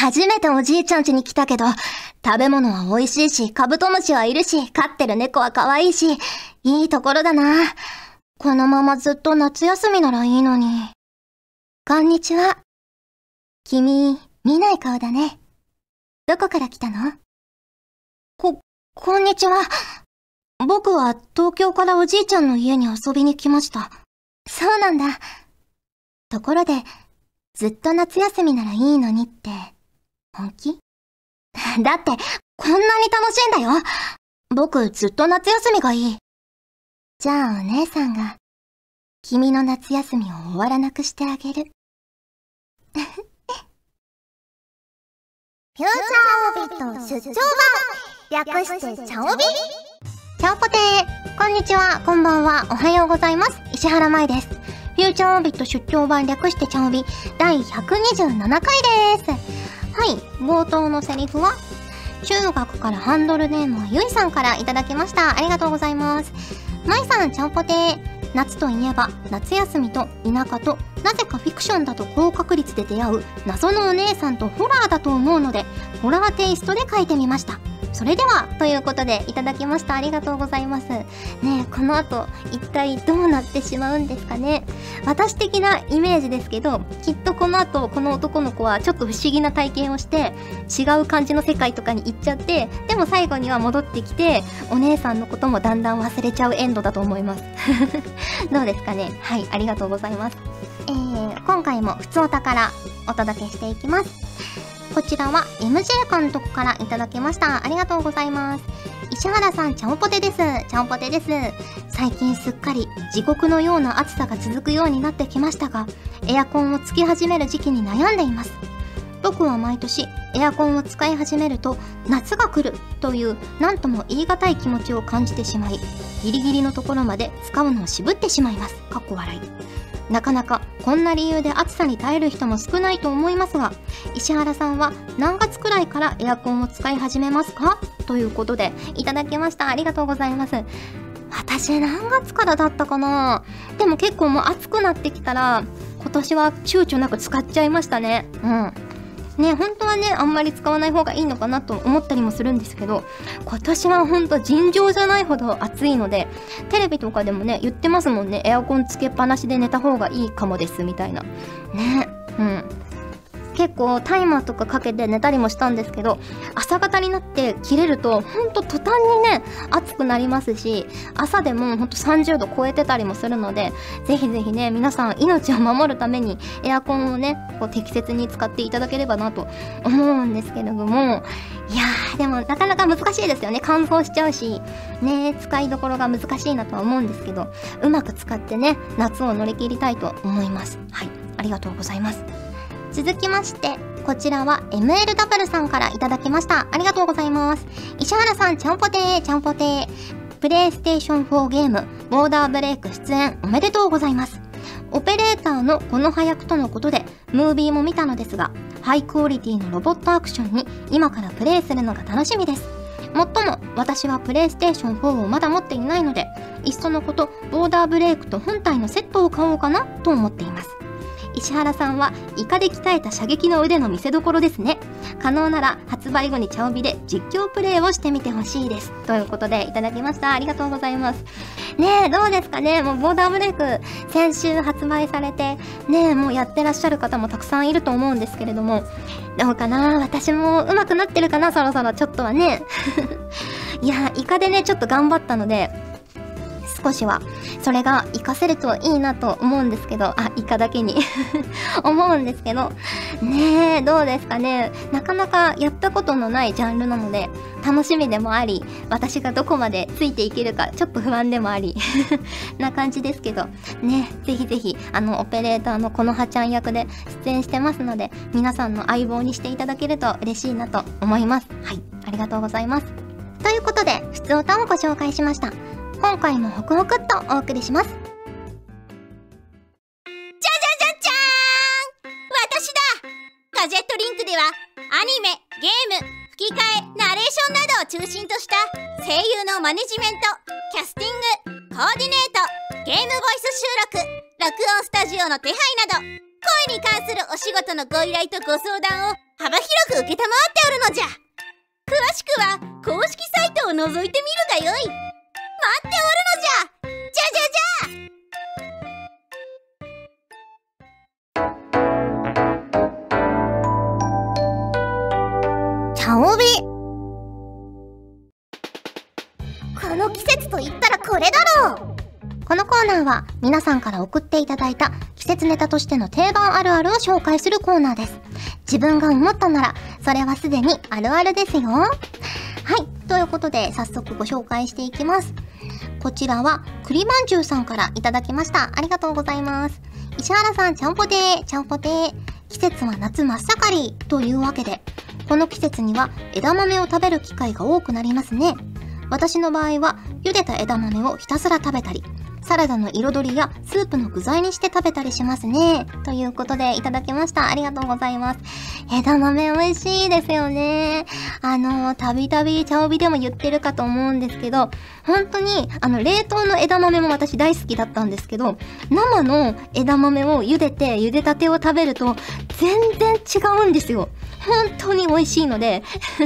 初めておじいちゃん家に来たけど、食べ物は美味しいし、カブトムシはいるし、飼ってる猫は可愛いし、いいところだな。このままずっと夏休みならいいのに。こんにちは。君、見ない顔だね。どこから来たの？こ、こんにちは。僕は東京からおじいちゃんの家に遊びに来ました。そうなんだ。ところで、ずっと夏休みならいいのにって、本気？だって、こんなに楽しいんだよ。僕、ずっと夏休みがいい。じゃあお姉さんが、君の夏休みを終わらなくしてあげる。フューチャーオビット出張版略してチャオビ？チャオポテーこんにちは、こんばんは、おはようございます。石原舞です。フューチャーオビット出張版略してチャオビ第127回です。はい、冒頭のセリフは、中学からハンドルネームはゆいさんからいただきました。ありがとうございます。まいさん、ちゃんぽて。夏といえば、夏休みと田舎と、なぜかフィクションだと高確率で出会う謎のお姉さんとホラーだと思うので、ホラーテイストで書いてみました。それでは、ということでいただきました。ありがとうございます。ねこの後、一体どうなってしまうんですかね。私的なイメージですけど、きっとこの後、この男の子はちょっと不思議な体験をして、違う感じの世界とかに行っちゃって、でも最後には戻ってきて、お姉さんのこともだんだん忘れちゃうエンドだと思います。どうですかね？はい、ありがとうございます。えー、今回も普通お宝お届けしていきます。こちらは MJ 監督からいただきました。ありがとうございます。石原さん、ちゃんぽてです。ちゃんぽてです。最近すっかり地獄のような暑さが続くようになってきましたが、エアコンをつけ始める時期に悩んでいます。僕は毎年エアコンを使い始めると夏が来るという何とも言い難い気持ちを感じてしまいギリギリのところまで使うのを渋ってしまいます。かっこ笑い。なかなかこんな理由で暑さに耐える人も少ないと思いますが石原さんは何月くらいからエアコンを使い始めますか？ということでいただきました。ありがとうございます。私何月からだったかな？でも結構もう暑くなってきたら今年は躊躇なく使っちゃいましたね。うん。ね本当はねあんまり使わない方がいいのかなと思ったりもするんですけど今年は本当尋常じゃないほど暑いのでテレビとかでもね言ってますもんねエアコンつけっぱなしで寝た方がいいかもですみたいな。ねうん。結構タイマーとかかけて寝たりもしたんですけど朝方になって切れるとほんと途端にね暑くなりますし朝でもほんと30度超えてたりもするのでぜひぜひね皆さん命を守るためにエアコンをねこう適切に使っていただければなと思うんですけれどもいやーでもなかなか難しいですよね。乾燥しちゃうしね使いどころが難しいなとは思うんですけどうまく使ってね夏を乗り切りたいと思います。はい。ありがとうございます。続きまして、こちらは MLW さんからいただきました。ありがとうございます。石原さん、ちゃんぽてー、ちゃんぽてー。プレイステーション4ゲーム、ボーダーブレイク出演おめでとうございます。オペレーターのこの早くとのことで、ムービーも見たのですが、ハイクオリティのロボットアクションに今からプレイするのが楽しみです。もっとも私はプレイステーション4をまだ持っていないので、いっそのこと、ボーダーブレイクと本体のセットを買おうかなと思っています。石原さんはイカで鍛えた射撃の腕の見せ所ですね。可能なら発売後に茶帯で実況プレイをしてみてほしいです。ということでいただきました。ありがとうございます。ねえどうですかね。もうボーダーブレイク先週発売されてねえもうやってらっしゃる方もたくさんいると思うんですけれども。どうかな。私も上手くなってるかなそろそろ。ちょっとはね。いやイカでねちょっと頑張ったので少しは。それが活かせるといいなと思うんですけど。あイカだけに。思うんですけど。ねえどうですかね。なかなかやったことのないジャンルなので楽しみでもあり私がどこまでついていけるかちょっと不安でもあり。な感じですけど。ねぜひぜひあのオペレーターのこのはちゃん役で出演してますので皆さんの相棒にしていただけると嬉しいなと思います。はい。ありがとうございます。ということで、普通歌をご紹介しました。今回もホクホクっとお送りします。じゃじゃじゃじゃーん私だガジェットリン。クではアニメゲーム吹き替えナレーションなどを中心とした声優のマネジメントキャスティングコーディネートゲームボイス収録録音スタジオの手配など声に関するお仕事のご依頼とご相談を幅広く承っておるのじゃ。詳しくは公式サイトを覗いてみるがよい。待っておるのじゃじゃじゃじゃチャこの季節と言ったらこれだろうこのコーナーは皆さんから送っていただいた季節ネタとしての定番あるあるを紹介するコーナーです。自分が思ったなら、それはすでにあるあるですよ。はい。ということで、早速ご紹介していきます。こちらは、栗まんじゅうさんからいただきました。ありがとうございます。石原さん、ちゃんぽてー、ちゃんぽてー。季節は夏真っ盛りというわけで、この季節には枝豆を食べる機会が多くなりますね。私の場合は、茹でた枝豆をひたすら食べたり、サラダの彩りやスープの具材にして食べたりしますね。ということでいただきました。ありがとうございます。枝豆美味しいですよね。あの、たびたび茶帯でも言ってるかと思うんですけど、本当に、あの、冷凍の枝豆も私大好きだったんですけど、生の枝豆を茹でて、茹でたてを食べると、全然違うんですよ。本当に美味しいので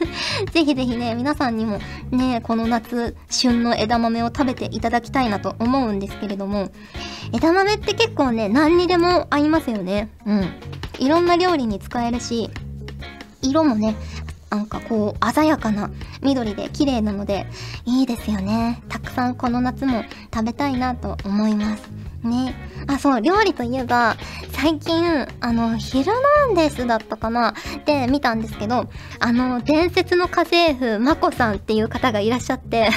ぜひぜひね、皆さんにもね、この夏、旬の枝豆を食べていただきたいなと思うんですけれども、枝豆って結構ね、何にでも合いますよね。うん。いろんな料理に使えるし、色もね、なんかこう鮮やかな緑で綺麗なのでいいですよね。たくさんこの夏も食べたいなと思います。ね。あ、そう、料理といえば、最近、あの、ヒルナンデスだったかな？で見たんですけど、あの、伝説の家政婦、まこさんっていう方がいらっしゃって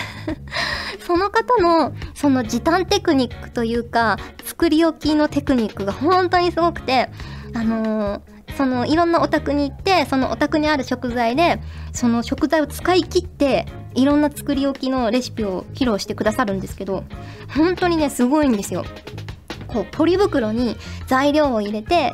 その方の、その時短テクニックというか、作り置きのテクニックが本当にすごくて、あのーそのいろんなお宅に行ってそのお宅にある食材でその食材を使い切っていろんな作り置きのレシピを披露してくださるんですけど本当にねすごいんですよ。こうポリ袋に材料を入れて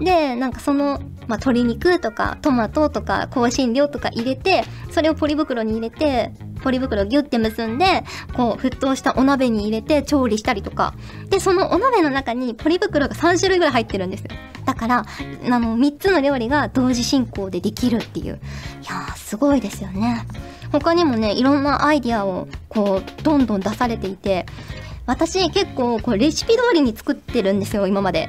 でなんかその、まあ、鶏肉とかトマトとか香辛料とか入れてそれをポリ袋に入れてポリ袋をギュッて結んでこう沸騰したお鍋に入れて調理したりとか。でそのお鍋の中にポリ袋が3種類ぐらい入ってるんですよ。だからあの3つの料理が同時進行でできるっていう。いやーすごいですよね。他にもねいろんなアイディアをこうどんどん出されていて私結構これレシピ通りに作ってるんですよ今まで。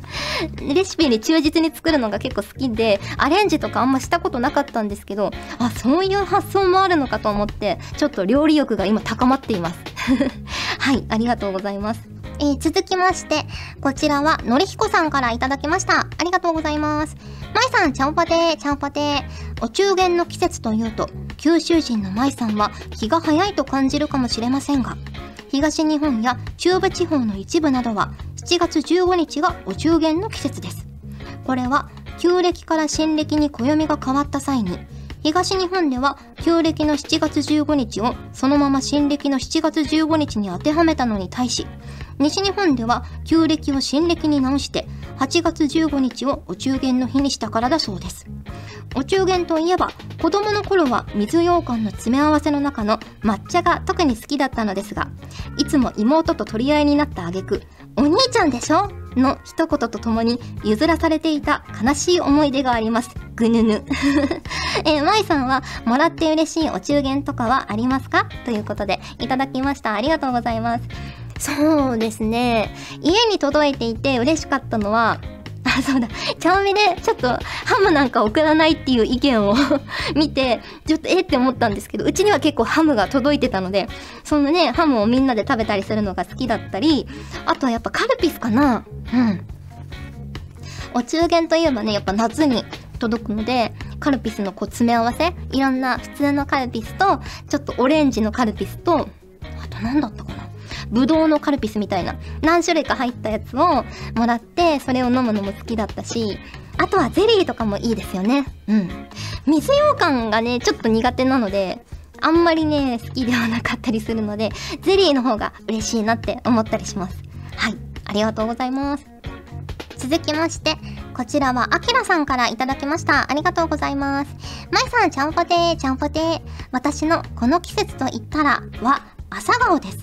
レシピに忠実に作るのが結構好きでアレンジとかあんましたことなかったんですけどあそういう発想もあるのかと思ってちょっと料理欲が今高まっています。はいありがとうございます。えー、続きまして、こちらは、のりひこさんからいただきました。ありがとうございます。まいさん、ちゃんぽてー、ちゃんぽてー。お中元の季節というと、九州人のまいさんは気が早いと感じるかもしれませんが、東日本や中部地方の一部などは7月15日がお中元の季節です。これは旧暦から新暦に暦が変わった際に東日本では旧暦の7月15日をそのまま新暦の7月15日に当てはめたのに対し西日本では旧暦を新暦に直して8月15日をお中元の日にしたからだそうです。お中元といえば子供の頃は水羊羹の詰め合わせの中の抹茶が特に好きだったのですがいつも妹と取り合いになった挙句お兄ちゃんでしょ？の一言とともに譲らされていた悲しい思い出があります。ぐぬぬ。えー、舞さんはもらって嬉しいお中元とかはありますか？ということでいただきました。ありがとうございます。そうですね。家に届いていて嬉しかったのは、あ、そうだ。茶梅でちょっとハムなんか送らないっていう意見を 見て、ちょっとえって思ったんですけど、うちには結構ハムが届いてたので、そのね、ハムをみんなで食べたりするのが好きだったり、あとはやっぱカルピスかなうん。お中元といえばね、やっぱ夏に届くので、カルピスのこう詰め合わせいろんな普通のカルピスと、ちょっとオレンジのカルピスと、あと何だったかぶどうのカルピスみたいな何種類か入ったやつをもらってそれを飲むのも好きだったしあとはゼリーとかもいいですよねうん水羊羹がねちょっと苦手なのであんまりね好きではなかったりするのでゼリーの方が嬉しいなって思ったりしますはいありがとうございます続きまして、こちらはあきらさんからいただきました。ありがとうございます。まいさん、ちゃんぽてー、ちゃんぽてー。私のこの季節と言ったらは、朝顔です。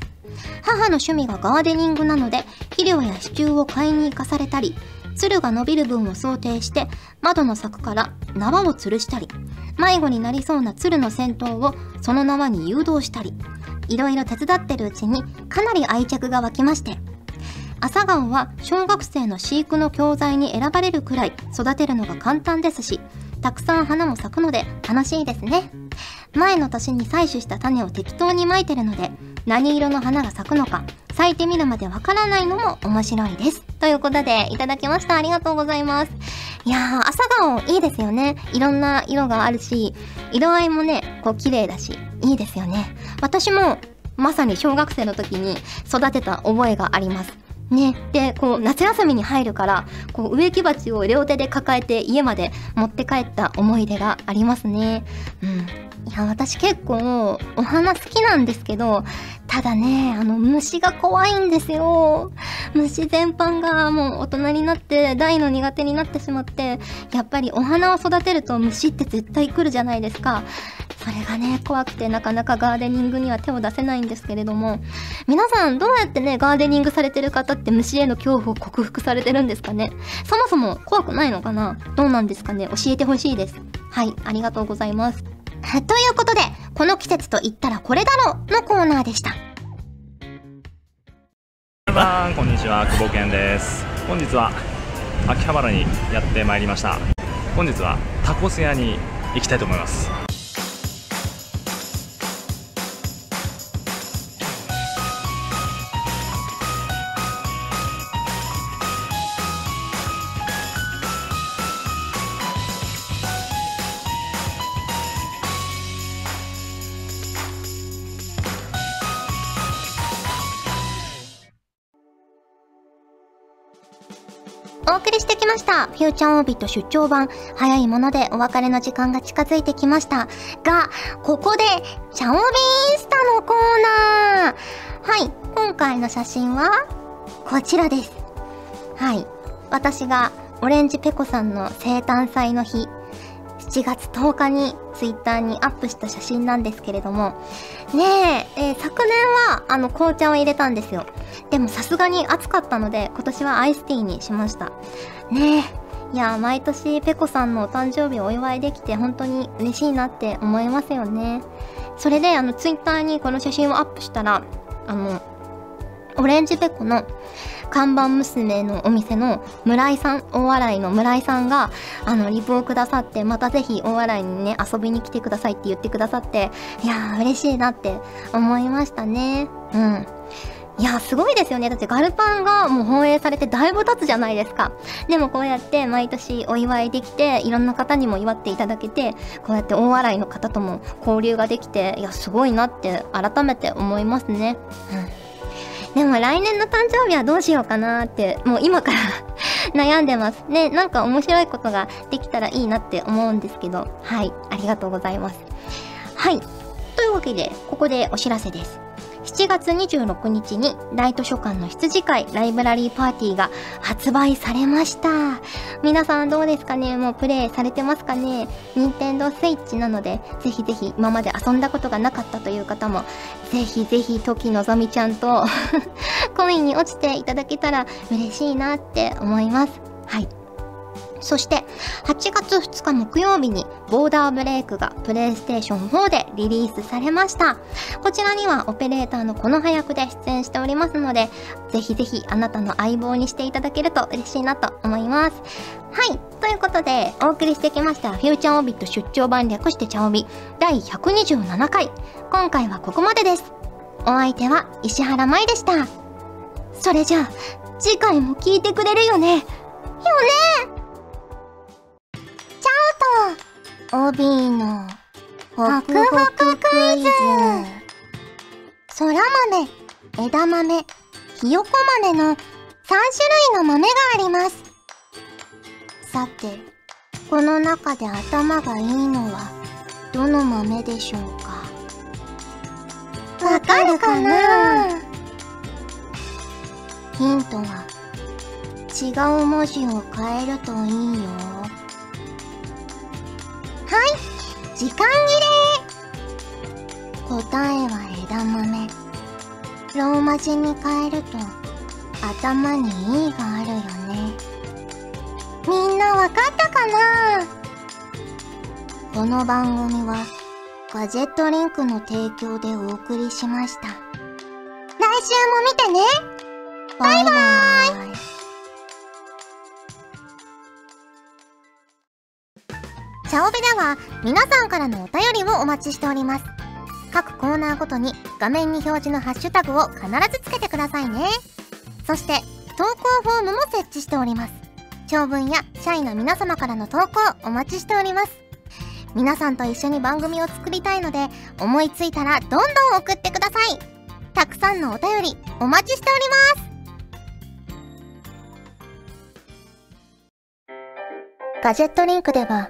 母の趣味がガーデニングなので、肥料や支柱を買いに行かされたり、つるが伸びる分を想定して窓の柵から縄を吊るしたり迷子になりそうな鶴の先頭をその縄に誘導したりいろいろ手伝ってるうちにかなり愛着が湧きまして朝顔は小学生の飼育の教材に選ばれるくらい育てるのが簡単ですしたくさん花も咲くので楽しいですね。前の年に採取した種を適当にまいてるので何色の花が咲くのか咲いてみるまでわからないのも面白いです。ということでいただきました。ありがとうございます。いやー朝顔いいですよね。いろんな色があるし色合いもねこう綺麗だしいいですよね。私もまさに小学生の時に育てた覚えがあります。ね、でこう夏休みに入るからこう植木鉢を両手で抱えて家まで持って帰った思い出がありますね。うん、いや私結構お花好きなんですけどただねあの虫が怖いんですよ。虫全般がもう大人になって大の苦手になってしまってやっぱりお花を育てると虫って絶対来るじゃないですか。それがね怖くてなかなかガーデニングには手を出せないんですけれども。皆さんどうやってねガーデニングされてる方って虫への恐怖を克服されてるんですかね。そもそも怖くないのかな？どうなんですかね？教えてほしいです。はいありがとうございます。ということでこの季節と言ったらこれだろうのコーナーでした。皆さんこんにちは。久保健です。本日は秋葉原にやってまいりました。本日はタコス屋に行きたいと思います。お送りしてきました。フューチャーオービット出張版。早いものでお別れの時間が近づいてきました。が、ここで、チャオビインスタのコーナー。はい、今回の写真は、こちらです。はい、私がオレンジペコさんの生誕祭の日、7月10日にツイッターにアップした写真なんですけれども、ねえ、えー、昨年はあの紅茶を入れたんですよ。でもさすがに暑かったので今年はアイスティーにしました。ねえ、いや、毎年ペコさんのお誕生日をお祝いできて本当に嬉しいなって思いますよね。それであのツイッターにこの写真をアップしたら、あの、オレンジペコの看板娘のお店の村井さん、大洗の村井さんが、あの、リプをくださって、またぜひ大洗にね、遊びに来てくださいって言ってくださって、いやー、嬉しいなって思いましたね。うん。いや、すごいですよね。だってガルパンがもう放映されてだいぶ経つじゃないですか。でもこうやって毎年お祝いできて、いろんな方にも祝っていただけて、こうやって大洗の方とも交流ができて、いや、すごいなって改めて思いますね。うん。でも来年の誕生日はどうしようかなって、もう今から 悩んでます。ね、なんか面白いことができたらいいなって思うんですけど、はい、ありがとうございます。はい。というわけで、ここでお知らせです。7月26日にライト書館の羊飼いライブラリーパーティーが発売されました。皆さんどうですかね？もうプレイされてますかね？任天堂スイッチなので、ぜひぜひ今まで遊んだことがなかったという方も、ぜひぜひ時のぞみちゃんとコインに落ちていただけたら嬉しいなって思います。はい。そして8月2日木曜日にボーダーブレイクがプレイステーション4でリリースされました。こちらにはオペレーターのこの早くで出演しておりますので、ぜひぜひあなたの相棒にしていただけると嬉しいなと思います。はい。ということで、お送りしてきました、フューチャーオービット出張版略してチャオビ第127回。今回はここまでです。お相手は石原舞でした。それじゃあ、次回も聞いてくれるよね。よね帯のホクホククイズ。そら豆、枝豆、ひよこ豆の3種類の豆がありますさてこの中で頭がいいのはどの豆でしょうかわかるかなヒントは違う文字を変えるといいよ。はい。時間切れ。答えは枝豆。ローマ字に変えると頭に「い」があるよね。みんなわかったかな？この番組はガジェットリンクの提供でお送りしました。来週も見てね。バイバイ。チャオベでは皆さんからのお便りをお待ちしております。各コーナーごとに画面に表示のハッシュタグを必ずつけてくださいね。そして投稿フォームも設置しております。長文や社員の皆様からの投稿お待ちしております。皆さんと一緒に番組を作りたいので思いついたらどんどん送ってくださいたくさんのお便りお待ちしておりますガジェットリンクでは